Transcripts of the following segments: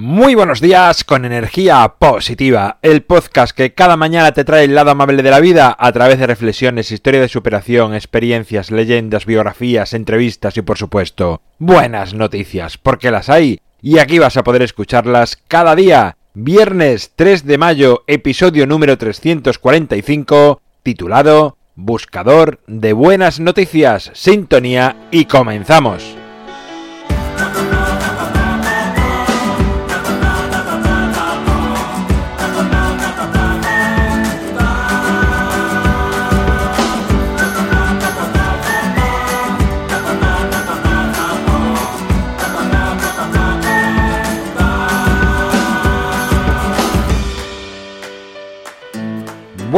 Muy buenos días con energía positiva, el podcast que cada mañana te trae el lado amable de la vida a través de reflexiones, historia de superación, experiencias, leyendas, biografías, entrevistas y por supuesto buenas noticias, porque las hay y aquí vas a poder escucharlas cada día. Viernes 3 de mayo, episodio número 345, titulado Buscador de Buenas Noticias, Sintonía y comenzamos.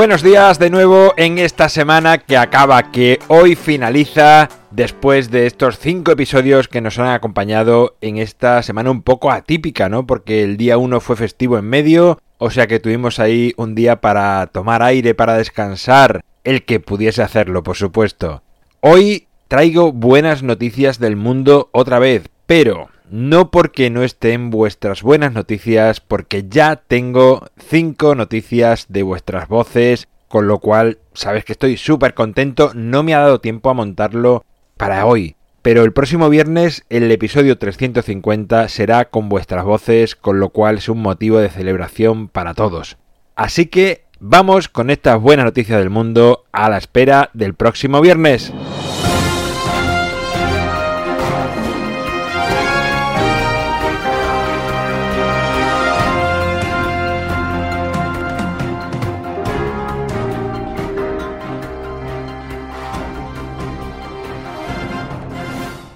Buenos días de nuevo en esta semana que acaba, que hoy finaliza después de estos cinco episodios que nos han acompañado en esta semana un poco atípica, ¿no? Porque el día 1 fue festivo en medio, o sea que tuvimos ahí un día para tomar aire, para descansar, el que pudiese hacerlo, por supuesto. Hoy traigo buenas noticias del mundo otra vez, pero no porque no estén vuestras buenas noticias, porque ya tengo cinco noticias de vuestras voces, con lo cual sabes que estoy súper contento, no me ha dado tiempo a montarlo para hoy. Pero el próximo viernes el episodio 350 será con vuestras voces, con lo cual es un motivo de celebración para todos. Así que vamos con estas buenas noticias del mundo a la espera del próximo viernes.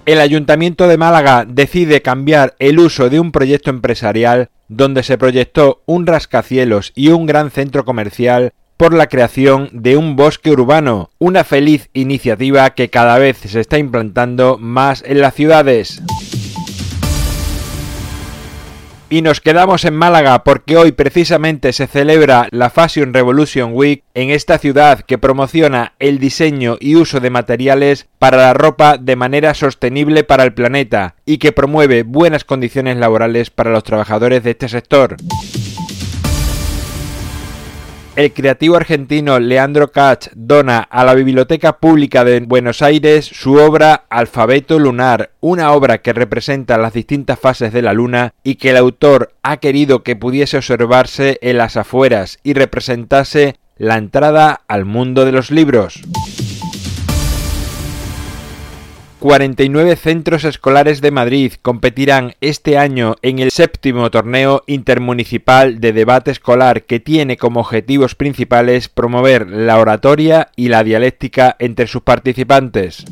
El Ayuntamiento de Málaga decide cambiar el uso de un proyecto empresarial donde se proyectó un rascacielos y un gran centro comercial por la creación de un bosque urbano, una feliz iniciativa que cada vez se está implantando más en las ciudades. Y nos quedamos en Málaga porque hoy precisamente se celebra la Fashion Revolution Week en esta ciudad que promociona el diseño y uso de materiales para la ropa de manera sostenible para el planeta y que promueve buenas condiciones laborales para los trabajadores de este sector. El creativo argentino Leandro Kach dona a la Biblioteca Pública de Buenos Aires su obra Alfabeto Lunar, una obra que representa las distintas fases de la luna y que el autor ha querido que pudiese observarse en las afueras y representase la entrada al mundo de los libros. 49 centros escolares de Madrid competirán este año en el séptimo torneo intermunicipal de debate escolar que tiene como objetivos principales promover la oratoria y la dialéctica entre sus participantes.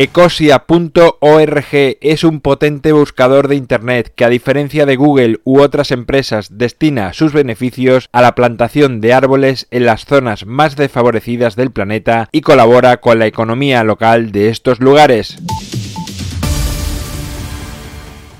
Ecosia.org es un potente buscador de Internet que a diferencia de Google u otras empresas destina sus beneficios a la plantación de árboles en las zonas más desfavorecidas del planeta y colabora con la economía local de estos lugares.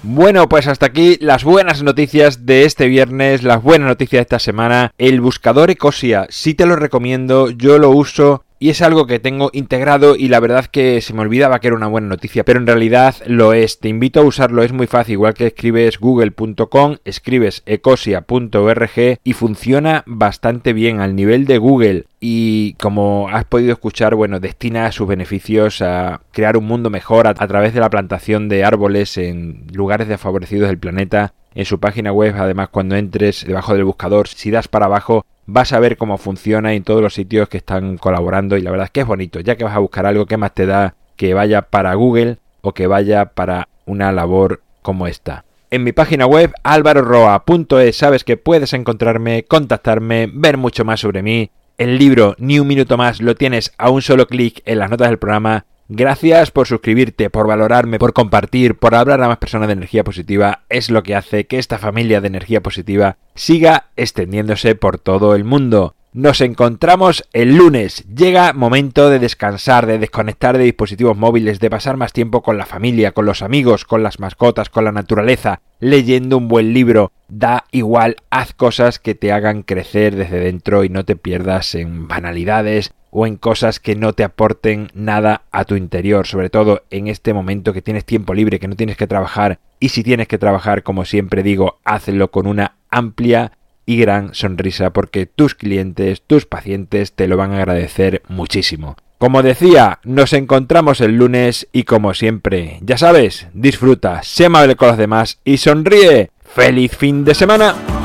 Bueno, pues hasta aquí las buenas noticias de este viernes, las buenas noticias de esta semana. El buscador Ecosia, sí te lo recomiendo, yo lo uso y es algo que tengo integrado y la verdad que se me olvidaba que era una buena noticia, pero en realidad lo es. Te invito a usarlo, es muy fácil, igual que escribes google.com, escribes ecosia.org y funciona bastante bien al nivel de Google. Y como has podido escuchar, bueno, destina sus beneficios a crear un mundo mejor a, a través de la plantación de árboles en lugares desfavorecidos del planeta. En su página web, además, cuando entres debajo del buscador, si das para abajo, vas a ver cómo funciona en todos los sitios que están colaborando y la verdad es que es bonito, ya que vas a buscar algo que más te da que vaya para Google o que vaya para una labor como esta. En mi página web alvaroroa.es sabes que puedes encontrarme, contactarme, ver mucho más sobre mí. El libro Ni un minuto más lo tienes a un solo clic en las notas del programa Gracias por suscribirte, por valorarme, por compartir, por hablar a más personas de energía positiva. Es lo que hace que esta familia de energía positiva siga extendiéndose por todo el mundo. Nos encontramos el lunes. Llega momento de descansar, de desconectar de dispositivos móviles, de pasar más tiempo con la familia, con los amigos, con las mascotas, con la naturaleza, leyendo un buen libro. Da igual, haz cosas que te hagan crecer desde dentro y no te pierdas en banalidades o en cosas que no te aporten nada a tu interior, sobre todo en este momento que tienes tiempo libre, que no tienes que trabajar y si tienes que trabajar, como siempre digo, hazlo con una amplia y gran sonrisa porque tus clientes, tus pacientes te lo van a agradecer muchísimo. Como decía, nos encontramos el lunes y como siempre, ya sabes, disfruta, sé amable con los demás y sonríe. ¡Feliz fin de semana!